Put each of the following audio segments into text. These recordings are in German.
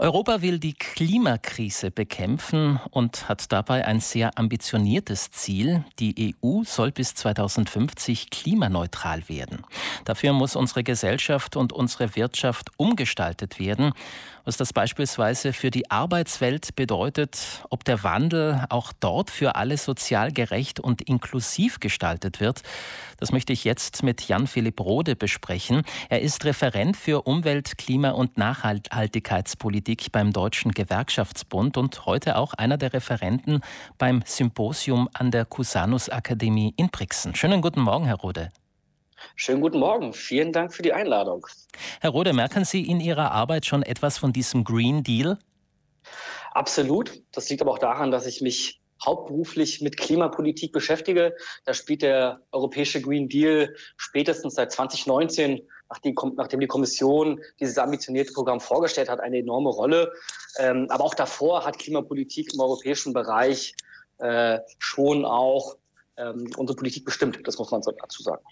Europa will die Klimakrise bekämpfen und hat dabei ein sehr ambitioniertes Ziel. Die EU soll bis 2050 klimaneutral werden. Dafür muss unsere Gesellschaft und unsere Wirtschaft umgestaltet werden was das beispielsweise für die Arbeitswelt bedeutet, ob der Wandel auch dort für alle sozial gerecht und inklusiv gestaltet wird. Das möchte ich jetzt mit Jan-Philipp Rode besprechen. Er ist Referent für Umwelt-, Klima- und Nachhaltigkeitspolitik beim Deutschen Gewerkschaftsbund und heute auch einer der Referenten beim Symposium an der Cusanus Akademie in Brixen. Schönen guten Morgen, Herr Rode. Schönen guten Morgen. Vielen Dank für die Einladung. Herr Rode, merken Sie in Ihrer Arbeit schon etwas von diesem Green Deal? Absolut. Das liegt aber auch daran, dass ich mich hauptberuflich mit Klimapolitik beschäftige. Da spielt der europäische Green Deal spätestens seit 2019, nachdem die Kommission dieses ambitionierte Programm vorgestellt hat, eine enorme Rolle. Ähm, aber auch davor hat Klimapolitik im europäischen Bereich äh, schon auch ähm, unsere Politik bestimmt. Das muss man dazu sagen.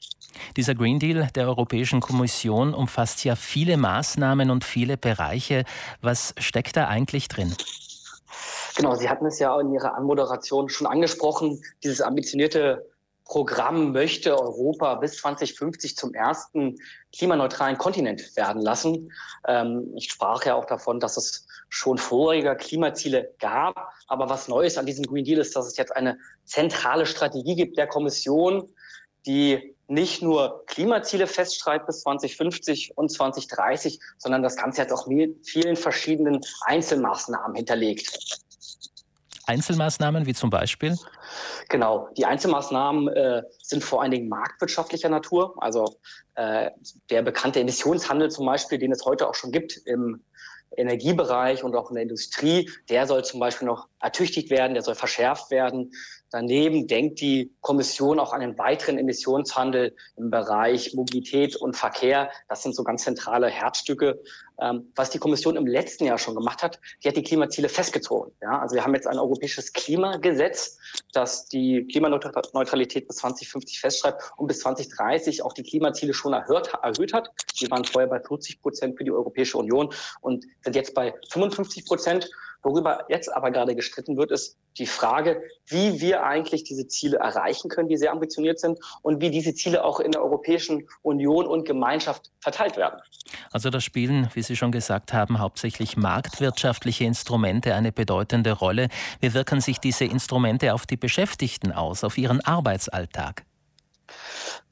Dieser Green Deal der Europäischen Kommission umfasst ja viele Maßnahmen und viele Bereiche. Was steckt da eigentlich drin? Genau, Sie hatten es ja in Ihrer Anmoderation schon angesprochen. Dieses ambitionierte Programm möchte Europa bis 2050 zum ersten klimaneutralen Kontinent werden lassen. Ähm, ich sprach ja auch davon, dass es schon vorige Klimaziele gab. Aber was Neues an diesem Green Deal ist, dass es jetzt eine zentrale Strategie gibt der Kommission, die nicht nur Klimaziele festschreibt bis 2050 und 2030, sondern das Ganze jetzt auch mit vielen verschiedenen Einzelmaßnahmen hinterlegt. Einzelmaßnahmen wie zum Beispiel? Genau, die Einzelmaßnahmen äh, sind vor allen Dingen marktwirtschaftlicher Natur. Also äh, der bekannte Emissionshandel zum Beispiel, den es heute auch schon gibt im Energiebereich und auch in der Industrie, der soll zum Beispiel noch ertüchtigt werden, der soll verschärft werden. Daneben denkt die Kommission auch an den weiteren Emissionshandel im Bereich Mobilität und Verkehr. Das sind so ganz zentrale Herzstücke. Ähm, was die Kommission im letzten Jahr schon gemacht hat, die hat die Klimaziele festgezogen. Ja, also wir haben jetzt ein europäisches Klimagesetz, das die Klimaneutralität bis 2050 festschreibt und bis 2030 auch die Klimaziele schon erhöht, erhöht hat. Die waren vorher bei 40 Prozent für die Europäische Union und sind jetzt bei 55 Prozent. Worüber jetzt aber gerade gestritten wird, ist die Frage, wie wir eigentlich diese Ziele erreichen können, die sehr ambitioniert sind und wie diese Ziele auch in der Europäischen Union und Gemeinschaft verteilt werden. Also da spielen, wie Sie schon gesagt haben, hauptsächlich marktwirtschaftliche Instrumente eine bedeutende Rolle. Wie wirken sich diese Instrumente auf die Beschäftigten aus, auf ihren Arbeitsalltag?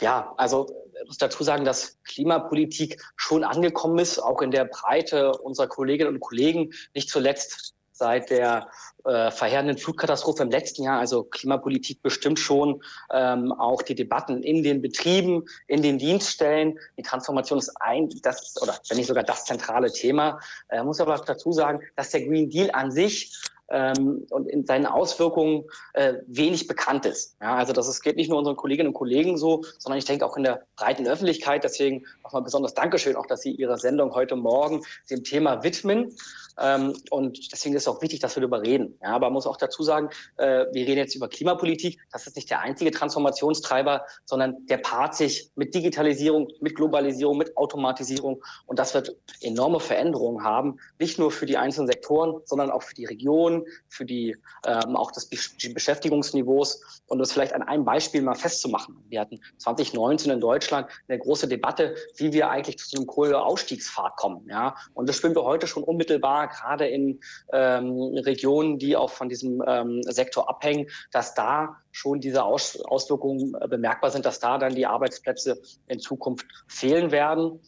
Ja, also ich muss dazu sagen, dass Klimapolitik schon angekommen ist, auch in der Breite unserer Kolleginnen und Kollegen, nicht zuletzt seit der äh, verheerenden Flutkatastrophe im letzten Jahr. Also Klimapolitik bestimmt schon ähm, auch die Debatten in den Betrieben, in den Dienststellen. Die Transformation ist ein, das oder wenn nicht sogar das zentrale Thema. Äh, muss aber dazu sagen, dass der Green Deal an sich ähm, und in seinen Auswirkungen äh, wenig bekannt ist. Ja, also das ist, geht nicht nur unseren Kolleginnen und Kollegen so, sondern ich denke auch in der breiten Öffentlichkeit. Deswegen nochmal besonders Dankeschön, auch dass Sie Ihre Sendung heute Morgen dem Thema widmen. Ähm, und deswegen ist es auch wichtig, dass wir darüber reden. Ja, aber man muss auch dazu sagen, äh, wir reden jetzt über Klimapolitik. Das ist nicht der einzige Transformationstreiber, sondern der paart sich mit Digitalisierung, mit Globalisierung, mit Automatisierung. Und das wird enorme Veränderungen haben, nicht nur für die einzelnen Sektoren, sondern auch für die Region, für die ähm, auch das die Beschäftigungsniveaus. Und das vielleicht an einem Beispiel mal festzumachen. Wir hatten 2019 in Deutschland eine große Debatte, wie wir eigentlich zu einem Kohleausstiegspfad kommen. Ja, und das spüren wir heute schon unmittelbar gerade in ähm, Regionen, die auch von diesem ähm, Sektor abhängen, dass da schon diese Aus Auswirkungen äh, bemerkbar sind, dass da dann die Arbeitsplätze in Zukunft fehlen werden.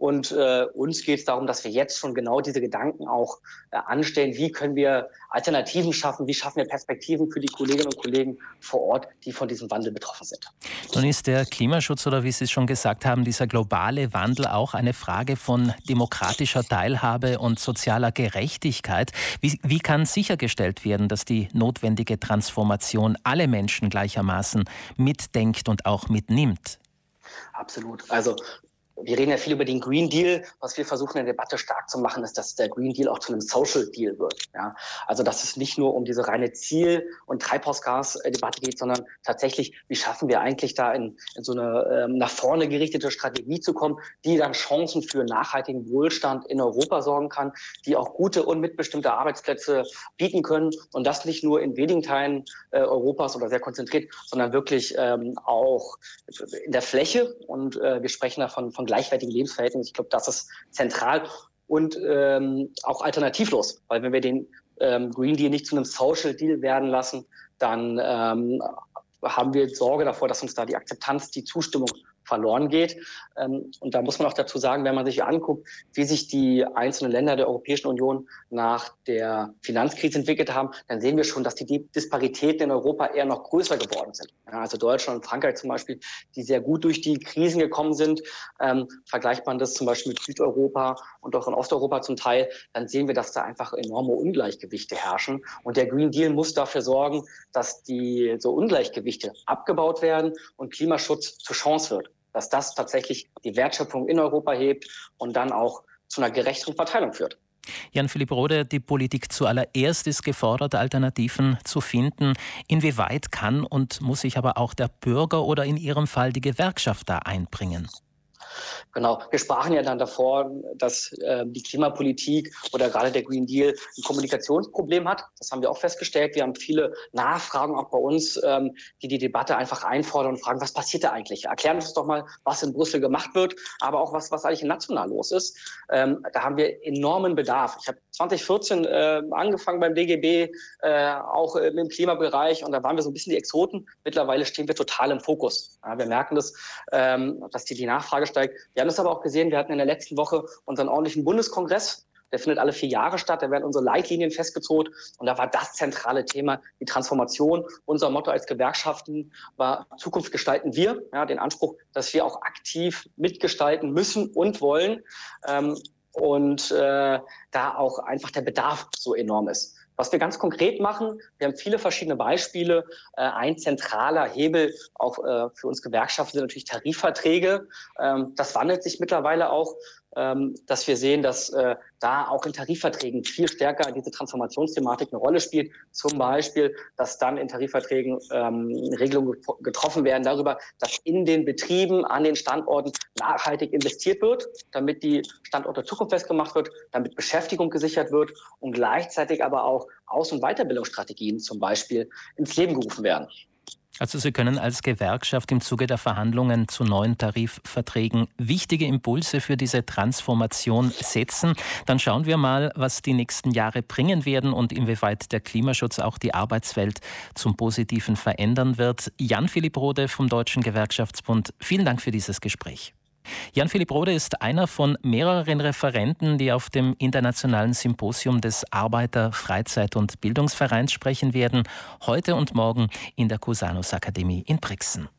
Und äh, uns geht es darum, dass wir jetzt schon genau diese Gedanken auch äh, anstellen. Wie können wir Alternativen schaffen? Wie schaffen wir Perspektiven für die Kolleginnen und Kollegen vor Ort, die von diesem Wandel betroffen sind? Nun ist der Klimaschutz oder wie Sie es schon gesagt haben, dieser globale Wandel auch eine Frage von demokratischer Teilhabe und sozialer Gerechtigkeit. Wie, wie kann sichergestellt werden, dass die notwendige Transformation alle Menschen gleichermaßen mitdenkt und auch mitnimmt? Absolut. Also wir reden ja viel über den Green Deal. Was wir versuchen in der Debatte stark zu machen, ist, dass der Green Deal auch zu einem Social Deal wird. Ja? Also dass es nicht nur um diese reine Ziel- und Treibhausgasdebatte geht, sondern tatsächlich, wie schaffen wir eigentlich da in, in so eine ähm, nach vorne gerichtete Strategie zu kommen, die dann Chancen für nachhaltigen Wohlstand in Europa sorgen kann, die auch gute und mitbestimmte Arbeitsplätze bieten können. Und das nicht nur in wenigen Teilen äh, Europas oder sehr konzentriert, sondern wirklich ähm, auch in der Fläche. Und äh, wir sprechen da von, von gleichwertigen Lebensverhältnissen. Ich glaube, das ist zentral und ähm, auch alternativlos, weil wenn wir den ähm, Green Deal nicht zu einem Social Deal werden lassen, dann ähm, haben wir Sorge davor, dass uns da die Akzeptanz, die Zustimmung verloren geht. Ähm, und da muss man auch dazu sagen, wenn man sich anguckt, wie sich die einzelnen Länder der Europäischen Union nach der Finanzkrise entwickelt haben, dann sehen wir schon, dass die Disparitäten in Europa eher noch größer geworden sind. also Deutschland und Frankreich zum Beispiel, die sehr gut durch die Krisen gekommen sind, ähm, vergleicht man das zum Beispiel mit Südeuropa und auch in Osteuropa zum Teil, dann sehen wir, dass da einfach enorme Ungleichgewichte herrschen. Und der Green Deal muss dafür sorgen, dass die so Ungleichgewichte abgebaut werden und Klimaschutz zur Chance wird dass das tatsächlich die Wertschöpfung in Europa hebt und dann auch zu einer gerechteren Verteilung führt. Jan-Philipp Rode, die Politik zuallererst ist gefordert, Alternativen zu finden. Inwieweit kann und muss sich aber auch der Bürger oder in Ihrem Fall die Gewerkschaft da einbringen? Genau, wir sprachen ja dann davor, dass äh, die Klimapolitik oder gerade der Green Deal ein Kommunikationsproblem hat. Das haben wir auch festgestellt. Wir haben viele Nachfragen auch bei uns, ähm, die die Debatte einfach einfordern und fragen, was passiert da eigentlich? Erklären uns doch mal, was in Brüssel gemacht wird, aber auch was, was eigentlich national los ist. Ähm, da haben wir enormen Bedarf. Ich habe 2014 äh, angefangen beim DGB, äh, auch äh, im Klimabereich und da waren wir so ein bisschen die Exoten. Mittlerweile stehen wir total im Fokus. Ja, wir merken das, ähm, dass die, die Nachfrage steigt. Wir haben das aber auch gesehen, wir hatten in der letzten Woche unseren ordentlichen Bundeskongress. Der findet alle vier Jahre statt. Da werden unsere Leitlinien festgezurrt. Und da war das zentrale Thema die Transformation. Unser Motto als Gewerkschaften war Zukunft gestalten wir. Ja, den Anspruch, dass wir auch aktiv mitgestalten müssen und wollen. Ähm, und äh, da auch einfach der Bedarf so enorm ist. Was wir ganz konkret machen, wir haben viele verschiedene Beispiele. Äh, ein zentraler Hebel auch äh, für uns Gewerkschaften sind natürlich Tarifverträge. Ähm, das wandelt sich mittlerweile auch dass wir sehen, dass äh, da auch in Tarifverträgen viel stärker diese Transformationsthematik eine Rolle spielt. Zum Beispiel, dass dann in Tarifverträgen ähm, Regelungen getroffen werden darüber, dass in den Betrieben, an den Standorten nachhaltig investiert wird, damit die Standorte zukunftsfest gemacht wird, damit Beschäftigung gesichert wird und gleichzeitig aber auch Aus- und Weiterbildungsstrategien zum Beispiel ins Leben gerufen werden. Also Sie können als Gewerkschaft im Zuge der Verhandlungen zu neuen Tarifverträgen wichtige Impulse für diese Transformation setzen. Dann schauen wir mal, was die nächsten Jahre bringen werden und inwieweit der Klimaschutz auch die Arbeitswelt zum Positiven verändern wird. Jan-Philipp Rode vom Deutschen Gewerkschaftsbund, vielen Dank für dieses Gespräch. Jan-Philipp Rode ist einer von mehreren Referenten, die auf dem internationalen Symposium des Arbeiter-, Freizeit- und Bildungsvereins sprechen werden, heute und morgen in der Cusanus Akademie in Brixen.